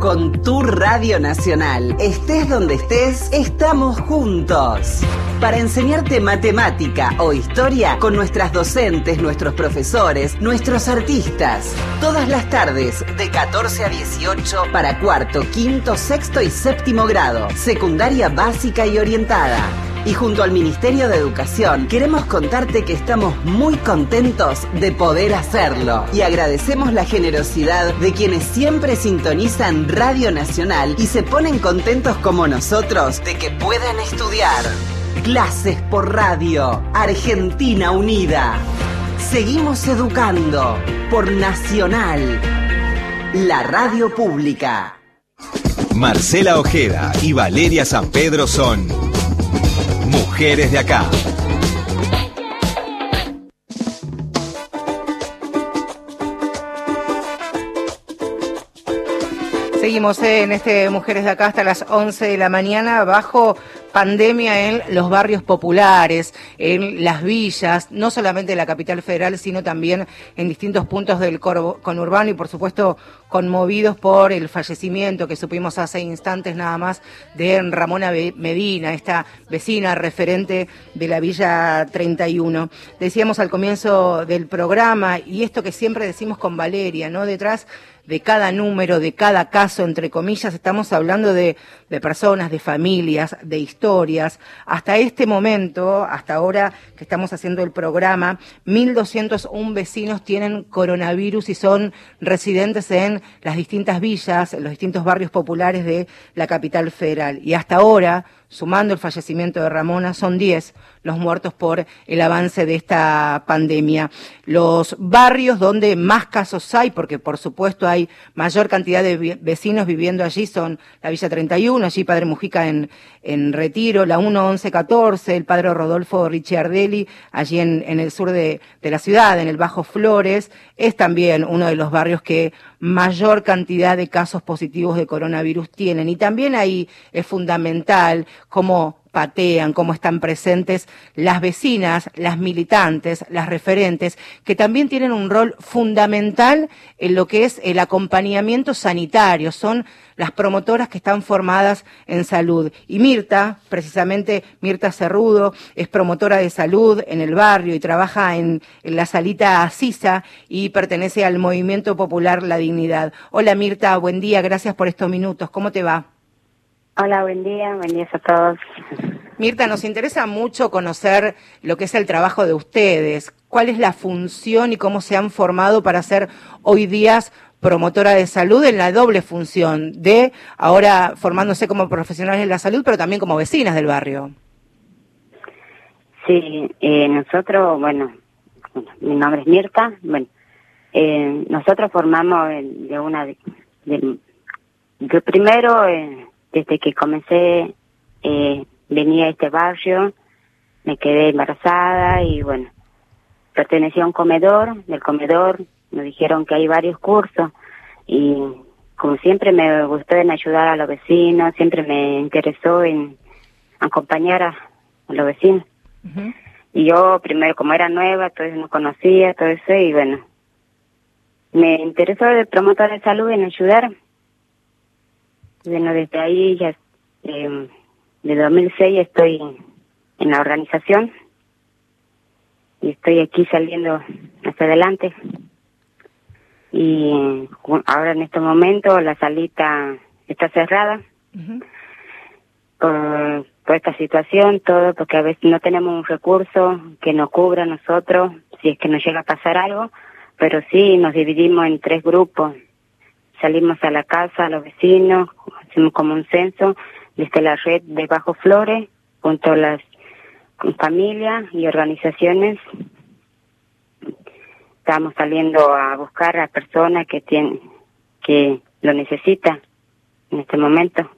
Con tu Radio Nacional, estés donde estés, estamos juntos. Para enseñarte matemática o historia con nuestras docentes, nuestros profesores, nuestros artistas. Todas las tardes, de 14 a 18, para cuarto, quinto, sexto y séptimo grado, secundaria básica y orientada. Y junto al Ministerio de Educación queremos contarte que estamos muy contentos de poder hacerlo y agradecemos la generosidad de quienes siempre sintonizan Radio Nacional y se ponen contentos como nosotros de que puedan estudiar. Clases por radio, Argentina Unida. Seguimos educando por Nacional, la radio pública. Marcela Ojeda y Valeria San Pedro son Mujeres de acá. Seguimos en este Mujeres de Acá hasta las 11 de la mañana bajo pandemia en los barrios populares, en las villas, no solamente de la capital federal, sino también en distintos puntos del conurbano y por supuesto conmovidos por el fallecimiento que supimos hace instantes nada más de Ramona Medina, esta vecina referente de la Villa 31. Decíamos al comienzo del programa, y esto que siempre decimos con Valeria, ¿no? Detrás de cada número, de cada caso, entre comillas, estamos hablando de, de, personas, de familias, de historias. Hasta este momento, hasta ahora que estamos haciendo el programa, 1.201 vecinos tienen coronavirus y son residentes en las distintas villas, en los distintos barrios populares de la capital federal. Y hasta ahora, sumando el fallecimiento de Ramona, son 10 los muertos por el avance de esta pandemia. Los barrios donde más casos hay, porque por supuesto hay mayor cantidad de vecinos viviendo allí, son la Villa 31, allí Padre Mujica en, en Retiro, la 1114, el Padre Rodolfo Ricciardelli, allí en, en el sur de, de la ciudad, en el Bajo Flores, es también uno de los barrios que mayor cantidad de casos positivos de coronavirus tienen. Y también ahí es fundamental cómo patean, cómo están presentes las vecinas, las militantes, las referentes, que también tienen un rol fundamental en lo que es el acompañamiento sanitario. Son las promotoras que están formadas en salud. Y Mirta, precisamente Mirta Cerrudo, es promotora de salud en el barrio y trabaja en, la salita Asisa y pertenece al Movimiento Popular La Dignidad. Hola Mirta, buen día, gracias por estos minutos. ¿Cómo te va? Hola, buen día, buen día a todos. Mirta, nos interesa mucho conocer lo que es el trabajo de ustedes, cuál es la función y cómo se han formado para ser hoy días promotora de salud en la doble función de ahora formándose como profesionales de la salud, pero también como vecinas del barrio. Sí, eh, nosotros, bueno, mi nombre es Mirta, bueno, eh, nosotros formamos de una, de, de, primero, eh, desde que comencé, eh, venía a este barrio, me quedé embarazada y bueno, pertenecía a un comedor, del comedor nos dijeron que hay varios cursos y como siempre me gustó en ayudar a los vecinos, siempre me interesó en acompañar a, los vecinos. Y yo primero, como era nueva, entonces no conocía todo eso y bueno, me interesó de promotor de salud en ayudar bueno, desde ahí ya, eh, de 2006 estoy en la organización y estoy aquí saliendo hacia adelante. Y ahora en este momento la salita está cerrada por, por esta situación, todo, porque a veces no tenemos un recurso que nos cubra a nosotros si es que nos llega a pasar algo, pero sí nos dividimos en tres grupos salimos a la casa, a los vecinos, hacemos como un censo desde la red de Bajo Flores, junto a las familias y organizaciones. Estamos saliendo a buscar a personas que tienen, que lo necesitan en este momento.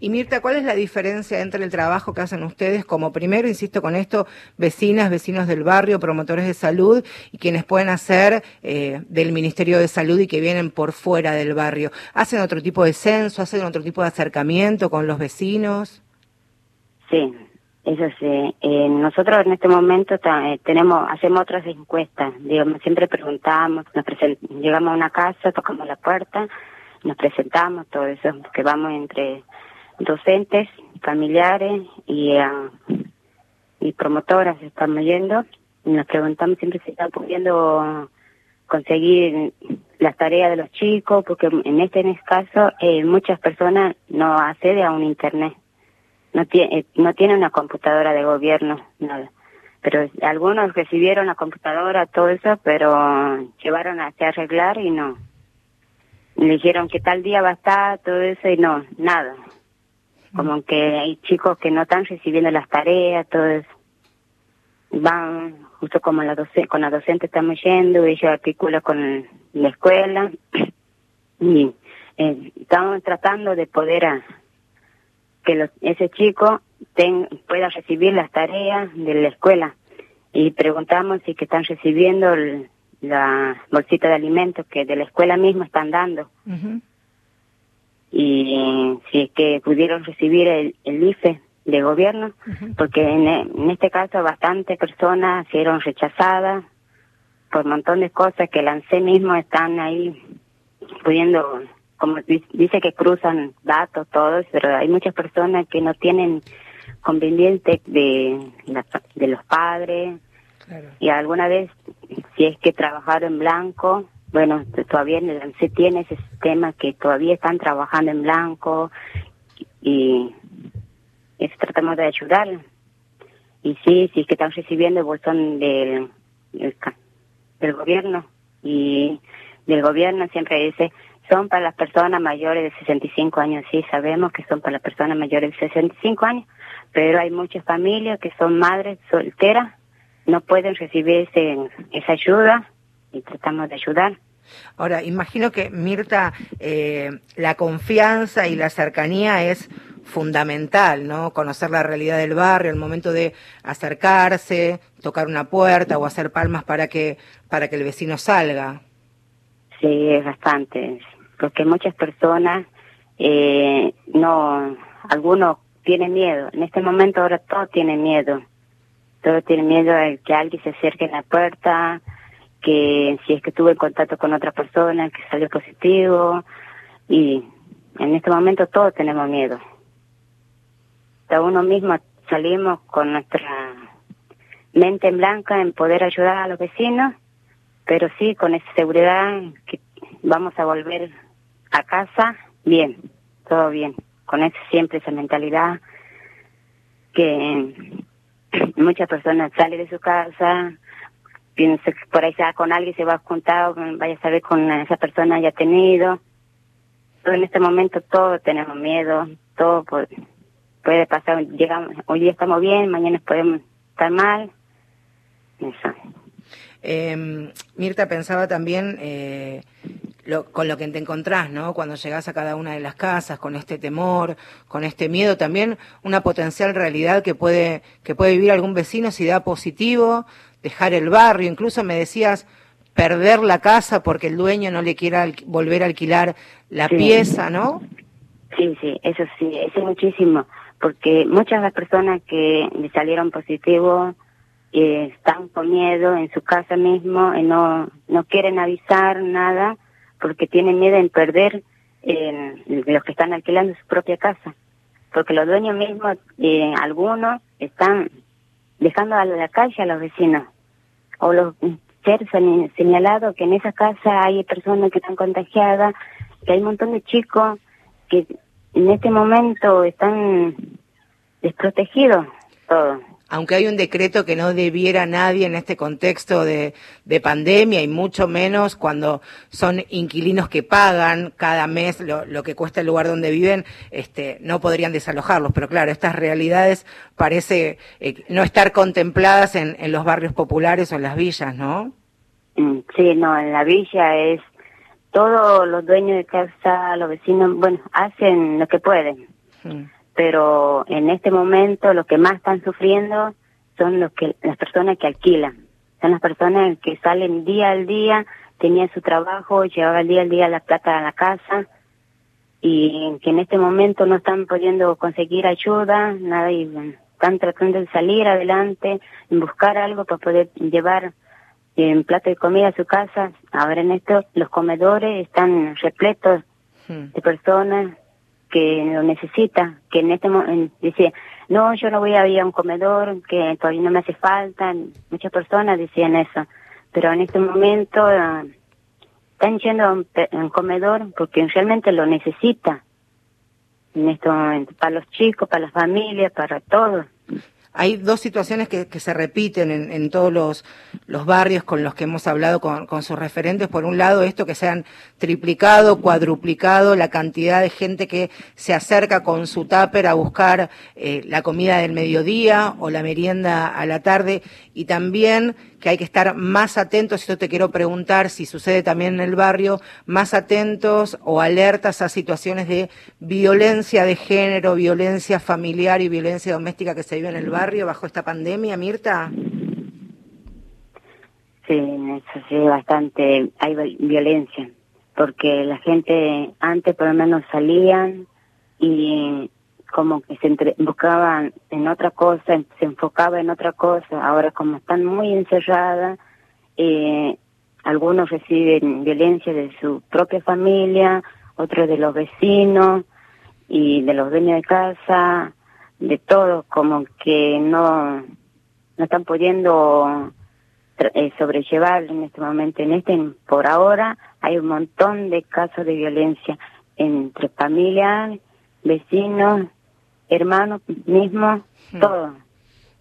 Y Mirta, ¿cuál es la diferencia entre el trabajo que hacen ustedes como primero, insisto con esto, vecinas, vecinos del barrio, promotores de salud y quienes pueden hacer eh, del Ministerio de Salud y que vienen por fuera del barrio? ¿Hacen otro tipo de censo? ¿Hacen otro tipo de acercamiento con los vecinos? Sí, eso sí. Eh, nosotros en este momento eh, tenemos, hacemos otras encuestas. Digamos, siempre preguntamos, nos llegamos a una casa, tocamos la puerta, nos presentamos, todo eso, que vamos entre docentes, familiares y, uh, y promotoras estamos yendo y nos preguntamos siempre si están pudiendo conseguir las tareas de los chicos, porque en este, en este caso eh, muchas personas no acceden a un internet, no tiene, eh, no tiene una computadora de gobierno, nada. Pero algunos recibieron la computadora, todo eso, pero llevaron a arreglar y no. Le dijeron que tal día va a estar, todo eso, y no, nada como que hay chicos que no están recibiendo las tareas, eso. Van, justo como la con la docente estamos yendo, ella articula con la escuela y eh, estamos tratando de poder que ese chico ten, pueda recibir las tareas de la escuela y preguntamos si que están recibiendo la bolsita de alimentos que de la escuela misma están dando y si es que pudieron recibir el, el IFE de gobierno, porque en, en este caso bastantes personas fueron rechazadas por un montón de cosas que el ANSE mismo están ahí pudiendo, como dice que cruzan datos todos, pero hay muchas personas que no tienen conveniente de, de los padres. Y alguna vez si es que trabajaron en blanco bueno todavía ANSE tiene ese sistema que todavía están trabajando en blanco y eso tratamos de ayudar y sí sí que están recibiendo el bolsón del, del del gobierno. Y del gobierno siempre dice son para las personas mayores de 65 años. Sí, sabemos que son para las personas mayores de 65 años, pero hay muchas familias que son madres solteras, no pueden recibir ese, esa ayuda y tratamos de ayudar. Ahora, imagino que Mirta, eh, la confianza y la cercanía es fundamental, ¿no? Conocer la realidad del barrio, el momento de acercarse, tocar una puerta o hacer palmas para que para que el vecino salga. Sí, es bastante, porque muchas personas eh, no, algunos tienen miedo. En este momento ahora todos tienen miedo. Todos tienen miedo de que alguien se acerque a la puerta, que si es que tuve contacto con otra persona, que salió positivo. Y en este momento todos tenemos miedo hasta uno mismo salimos con nuestra mente en blanca en poder ayudar a los vecinos, pero sí con esa seguridad que vamos a volver a casa bien, todo bien, con ese, siempre esa mentalidad que muchas personas salen de su casa, piensa que por ahí se con alguien, se va a juntar, vaya a saber con esa persona haya tenido. Pero en este momento todos tenemos miedo, todo puede pasar, llegamos, hoy día estamos bien, mañana podemos estar mal. Eso. Eh, Mirta pensaba también eh, lo, con lo que te encontrás, ¿no? Cuando llegás a cada una de las casas, con este temor, con este miedo, también una potencial realidad que puede, que puede vivir algún vecino si da positivo, dejar el barrio, incluso me decías perder la casa porque el dueño no le quiera volver a alquilar la pieza, ¿no? Sí, sí, eso sí, eso es muchísimo porque muchas de las personas que le salieron positivos eh, están con miedo en su casa mismo, y no, no quieren avisar nada porque tienen miedo en perder eh, los que están alquilando su propia casa. Porque los dueños mismos, eh, algunos, están dejando a la calle a los vecinos. O los ser señalado que en esa casa hay personas que están contagiadas, que hay un montón de chicos que en este momento están desprotegidos todos. Aunque hay un decreto que no debiera nadie en este contexto de, de pandemia y mucho menos cuando son inquilinos que pagan cada mes lo, lo, que cuesta el lugar donde viven, este, no podrían desalojarlos. Pero claro, estas realidades parece eh, no estar contempladas en, en los barrios populares o en las villas, ¿no? Mm, sí, no, en la villa es todos los dueños de casa, los vecinos, bueno, hacen lo que pueden. Pero en este momento lo que más están sufriendo son los que las personas que alquilan. Son las personas que salen día al día, tenían su trabajo, llevaban día al día la plata a la casa y que en este momento no están pudiendo conseguir ayuda, nada y están tratando de salir adelante, buscar algo para poder llevar en plato de comida a su casa. Ahora en esto los comedores están repletos hmm. de personas que lo necesitan, que en este momento dice, no, yo no voy a ir a un comedor, que todavía no me hace falta. Muchas personas decían eso, pero en este momento uh, están yendo a un, comedor porque realmente lo necesita. En este momento, para los chicos, para las familias, para todos hay dos situaciones que, que se repiten en, en todos los, los, barrios con los que hemos hablado con, con, sus referentes. Por un lado, esto que se han triplicado, cuadruplicado la cantidad de gente que se acerca con su tupper a buscar eh, la comida del mediodía o la merienda a la tarde y también que hay que estar más atentos, esto te quiero preguntar si sucede también en el barrio, más atentos o alertas a situaciones de violencia de género, violencia familiar y violencia doméstica que se vive en el barrio bajo esta pandemia, Mirta. Sí, eso sí, bastante, hay violencia, porque la gente antes por lo menos salían y como que se entre- buscaban en otra cosa, se enfocaba en otra cosa. Ahora como están muy encerradas, eh, algunos reciben violencia de su propia familia, otros de los vecinos y de los dueños de casa, de todos, como que no, no están pudiendo eh, sobrellevar en este momento. En este, por ahora, hay un montón de casos de violencia entre familias, vecinos, hermanos mismos, todo.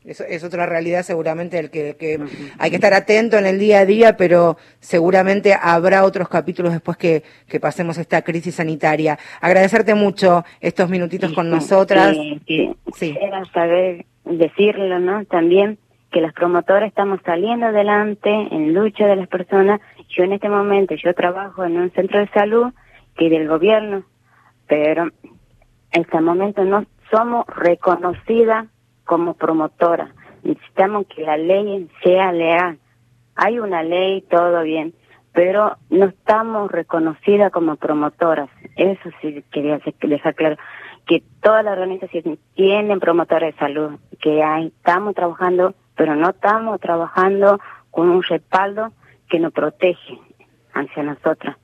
Es, es otra realidad seguramente el que, que hay que estar atento en el día a día, pero seguramente habrá otros capítulos después que, que pasemos esta crisis sanitaria. Agradecerte mucho estos minutitos con nosotras. Que- que Quisiera saber, decirlo, ¿no? También que las promotoras estamos saliendo adelante en lucha de las personas. Yo en este momento, yo trabajo en un centro de salud que del gobierno, pero en este momento no somos reconocidas como promotora. Necesitamos que la ley sea leal. Hay una ley, todo bien, pero no estamos reconocidas como promotoras. Eso sí quería dejar claro. Que todas las organizaciones tienen promotoras de salud, que hay, estamos trabajando, pero no estamos trabajando con un respaldo que nos protege hacia nosotras.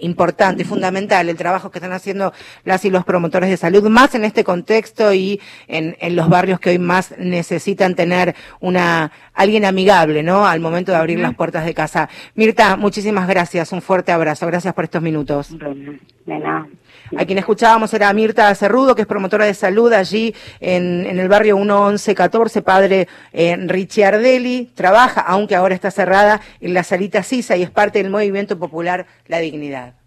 Importante y fundamental el trabajo que están haciendo las y los promotores de salud, más en este contexto y en, en los barrios que hoy más necesitan tener una alguien amigable, ¿no? Al momento de abrir las puertas de casa. Mirta, muchísimas gracias, un fuerte abrazo, gracias por estos minutos. De nada. A quien escuchábamos era Mirta Cerrudo, que es promotora de salud allí en, en el barrio 1114, padre eh, Ricciardelli. Trabaja, aunque ahora está cerrada, en la salita Sisa y es parte del movimiento popular La Dignidad.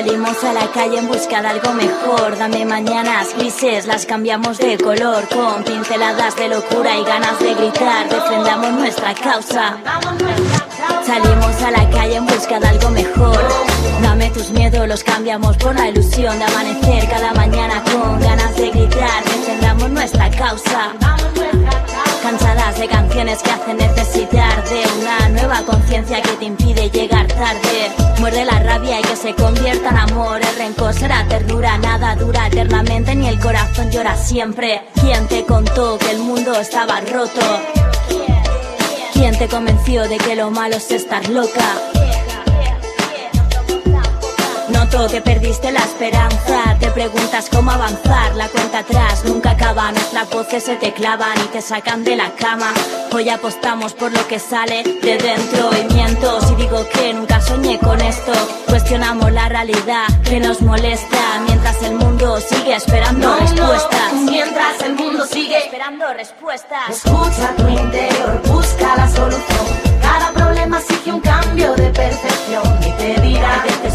Salimos a la calle en busca de algo mejor. Dame mañanas grises, las cambiamos de color. Con pinceladas de locura y ganas de gritar. Defendamos nuestra causa. Salimos a la calle en busca de algo mejor. Dame tus miedos, los cambiamos por la ilusión de amanecer cada mañana con ganas de gritar. Defendamos nuestra causa. Cansadas de canciones que hacen necesitar de una nueva conciencia que te impide llegar tarde. Muerde la rabia y que se convierta en amor. El rencor será ternura, nada dura eternamente, ni el corazón llora siempre. ¿Quién te contó que el mundo estaba roto? ¿Quién te convenció de que lo malo es estar loca? Noto que perdiste la esperanza, te preguntas cómo avanzar, la cuenta atrás nunca acaba, nuestras voces se te clavan y te sacan de la cama. Hoy apostamos por lo que sale de dentro y miento si digo que nunca soñé con esto. Cuestionamos la realidad que nos molesta mientras el mundo sigue esperando No, no, respuestas. mientras el mundo sigue esperando respuestas. Escucha tu interior, busca la solución. Cada problema exige un cambio de percepción y te dirá que te-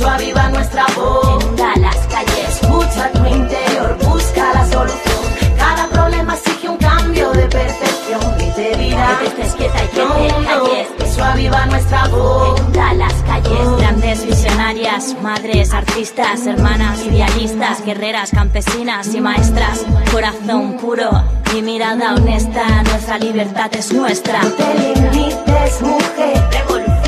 calles. eso aviva nuestra voz. Inunda las calles. Escucha tu interior, busca la solución. Cada problema exige un cambio de percepción y te dirá Que te estés quieta y que no, te no, calles. aviva nuestra voz. Inunda las calles, grandes visionarias, madres, artistas, hermanas, idealistas, guerreras, campesinas y maestras. Corazón puro y mirada honesta, nuestra libertad es nuestra. No te limites, mujer. Revoluciona.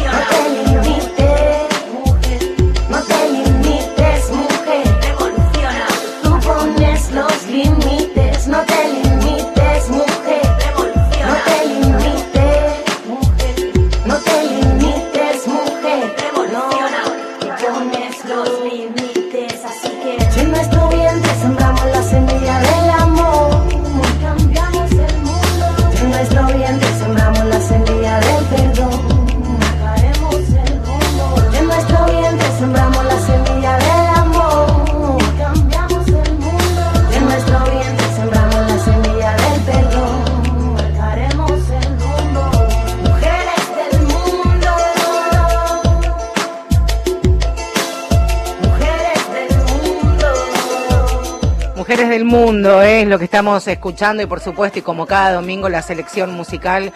Mundo es lo que estamos escuchando y por supuesto y como cada domingo la selección musical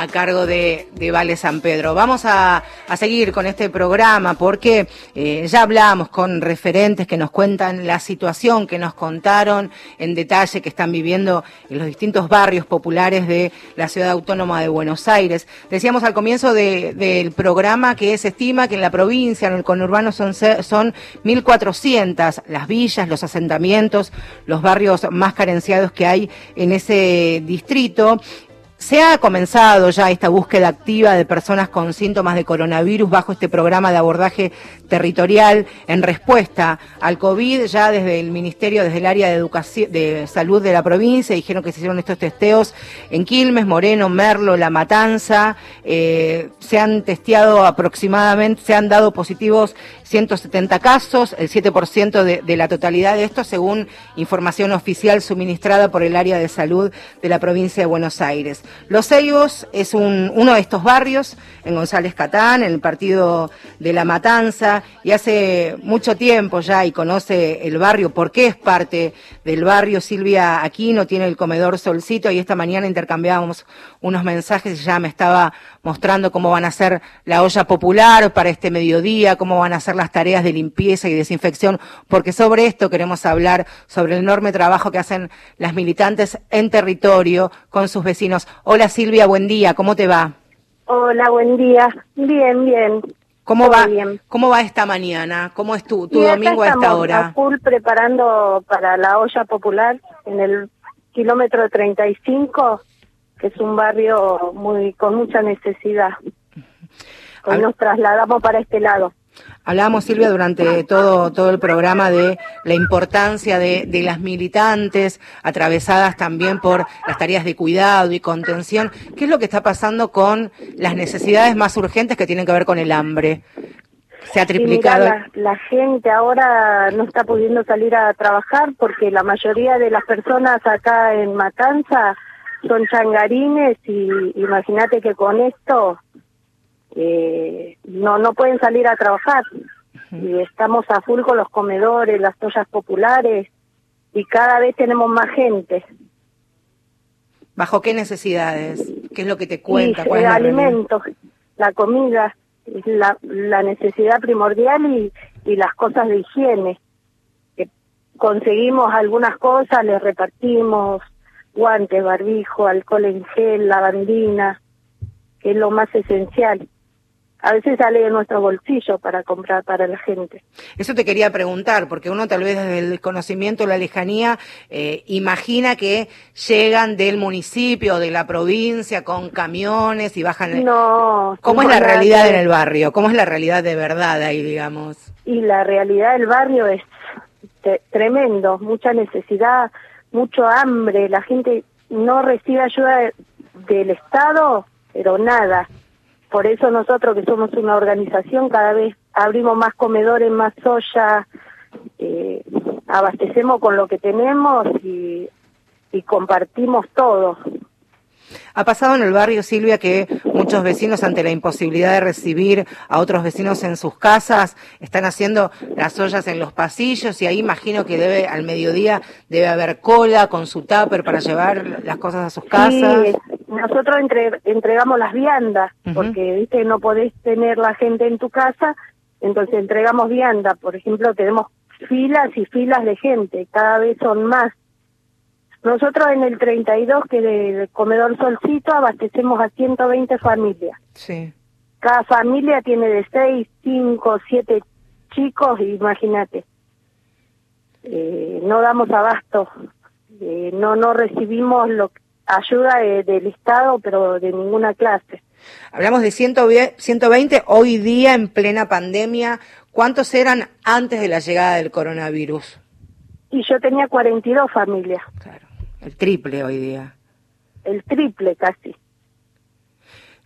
a cargo de, de Vale San Pedro. Vamos a, a seguir con este programa porque eh, ya hablamos con referentes que nos cuentan la situación que nos contaron en detalle que están viviendo en los distintos barrios populares de la ciudad autónoma de Buenos Aires. Decíamos al comienzo de- del programa que se estima que en la provincia, en el conurbano, son, son 1.400 las villas, los asentamientos, los barrios más carenciados que hay en ese distrito. Se ha comenzado ya esta búsqueda activa de personas con síntomas de coronavirus bajo este programa de abordaje territorial en respuesta al COVID. Ya desde el Ministerio, desde el área de salud de la provincia, dijeron que se hicieron estos testeos en Quilmes, Moreno, Merlo, La Matanza. Eh, se han testeado aproximadamente, se han dado positivos 170 casos, el 7% de, de la totalidad de estos, según información oficial suministrada por el área de salud de la provincia de Buenos Aires. Los Ceibos es un- uno de estos barrios, en González Catán, en el partido de La Matanza, y hace mucho tiempo ya y conoce el barrio, porque es parte del barrio. Silvia Aquino tiene el comedor Solcito y esta mañana intercambiábamos unos mensajes y ya me estaba mostrando cómo van a ser la olla popular para este mediodía, cómo van a ser las tareas de limpieza y desinfección, porque sobre esto queremos hablar, sobre el enorme trabajo que hacen las militantes en territorio con sus vecinos. Hola Silvia, buen día, ¿cómo te va? Hola, buen día. Bien, bien. ¿Cómo Todo va, bien. ¿Cómo va esta mañana? ¿Cómo es tu, tu domingo a esta estamos hora? A full preparando para la olla popular en el kilómetro 35, que es un barrio muy con mucha necesidad. Hoy nos trasladamos para este lado. Hablábamos, Silvia, durante todo, todo el programa de la importancia de, de las militantes, atravesadas también por las tareas de cuidado y contención. ¿Qué es lo que está pasando con las necesidades más urgentes que tienen que ver con el hambre? Se ha mirá, triplicado. la, la gente ahora no está pudiendo salir a trabajar porque la mayoría de las personas acá en Matanza son changarines y imagínate que con esto eh, no no pueden salir a trabajar y estamos a full con los comedores, las ollas populares y cada vez tenemos más gente. ¿Bajo qué necesidades? ¿Qué es lo que te Y cuenta? ¿Cuál eh, es la realidad? alimentos, la comida, es la, la necesidad primordial y, y las cosas de higiene. Que conseguimos algunas cosas, les repartimos guantes, barbijo, alcohol en gel, lavandina, que es lo más esencial. A veces sale de nuestro bolsillo para comprar para la gente. Eso te quería preguntar, porque uno tal vez desde el desconocimiento, la lejanía, eh, imagina que llegan del municipio, de la provincia, con camiones y bajan. No. ¿Cómo es la realidad que en el barrio? ¿Cómo es la realidad de verdad ahí, digamos? y la realidad del barrio es tremendo, mucha necesidad, mucho hambre, la gente no recibe ayuda de- del Estado, pero nada. Por eso nosotros que somos una organización cada vez abrimos más comedores, más ollas, eh, abastecemos con lo que tenemos y, y compartimos todo. Ha pasado en el barrio, Silvia, que muchos vecinos, ante la imposibilidad de recibir a otros vecinos en sus casas, están haciendo las ollas en los pasillos y ahí imagino que debe, al mediodía, debe haber cola con su tupper para llevar las cosas a sus casas. Sí, nosotros entre- entregamos las viandas, porque viste no podés tener la gente en tu casa, entonces entregamos vianda. Por ejemplo, tenemos filas y filas de gente, cada vez son más. Nosotros en el 32, que del comedor Solcito, abastecemos a 120 familias. Sí. Cada familia tiene de 6, 5, 7 chicos, imagínate. Eh, no damos abasto, eh, no no recibimos lo, ayuda de- del Estado, pero de ninguna clase. Hablamos de 120, 120 hoy día en plena pandemia. ¿Cuántos eran antes de la llegada del coronavirus? Y yo tenía 42 familias, El triple hoy día. el triple casi.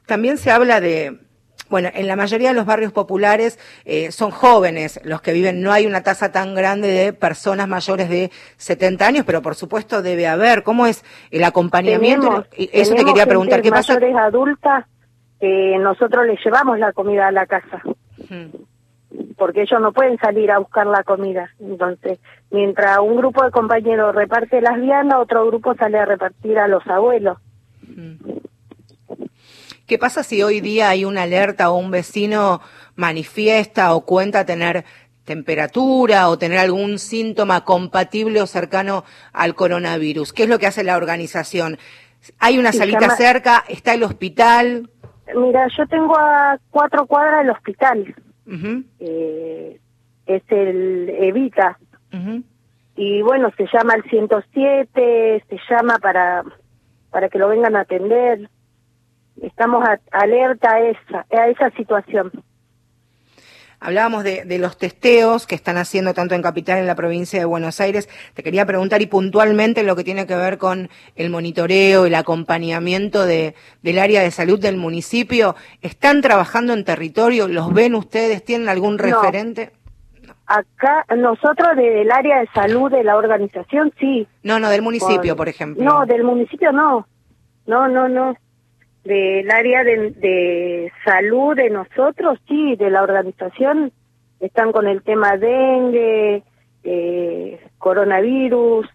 También se habla de, bueno, en la mayoría de los barrios populares eh, son jóvenes los que viven, no hay una tasa tan grande de personas mayores de 70 años, pero por supuesto debe haber. ¿Cómo es el acompañamiento? Tenemos- Y Eso te quería preguntar, ¿qué pasa? mayores adultas, eh, nosotros les llevamos la comida a la casa. porque ellos no pueden salir a buscar la comida. Entonces, mientras un grupo de compañeros reparte las viandas, otro grupo sale a repartir a los abuelos. ¿Qué pasa si hoy día hay una alerta o un vecino manifiesta o cuenta tener temperatura o tener algún síntoma compatible o cercano al coronavirus? ¿Qué es lo que hace la organización? ¿Hay una salita llama- cerca? ¿Está el hospital? Mira, yo tengo a cuatro cuadras del hospital. Eh, es el Evita. Y bueno, se llama al 107, se llama para, para que lo vengan a atender. Estamos a- alerta a esa, a esa situación. Hablábamos de, de los testeos que están haciendo tanto en Capital en la provincia de Buenos Aires. Te quería preguntar y puntualmente lo que tiene que ver con el monitoreo, el acompañamiento de, del área de salud del municipio. ¿Están trabajando en territorio? ¿Los ven ustedes? ¿Tienen algún No. referente? Acá, nosotros del área de salud de la organización, sí. No, no, del municipio, por ejemplo. No, del municipio no. No, no, no. Del área de, de salud de nosotros, sí, de la organización, están con el tema dengue, eh, coronavirus.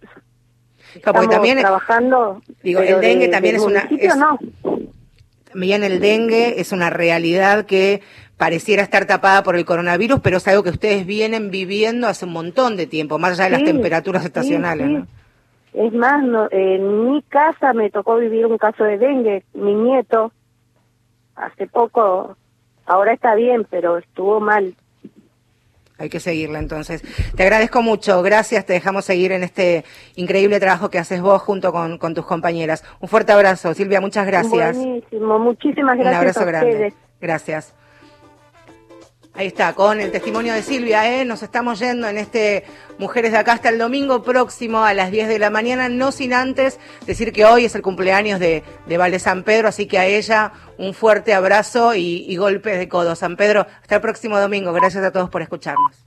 Estamos también- trabajando. Digo, el dengue de- también es una- es- no. También el dengue es una realidad que pareciera estar tapada por el coronavirus, pero es algo que ustedes vienen viviendo hace un montón de tiempo, más allá de las temperaturas sí, estacionales. sí. ¿no? Es más, no- en mi casa me tocó vivir un caso de dengue. Mi nieto, hace poco, ahora está bien, pero estuvo mal. Hay que seguirla entonces. Te agradezco mucho, gracias, te dejamos seguir en este increíble trabajo que haces vos junto con, con tus compañeras. Un fuerte abrazo, Silvia, muchas gracias. Buenísimo, muchísimas gracias Un abrazo a grande. ustedes. Gracias. Ahí está, con el testimonio de Silvia, ¿eh? nos estamos yendo en este Mujeres de Acá hasta el domingo próximo a las 10 de la mañana, no sin antes decir que hoy es el cumpleaños de, de Vale San Pedro, así que a ella un fuerte abrazo y, y golpes de codo. San Pedro, hasta el próximo domingo. Gracias a todos por escucharnos.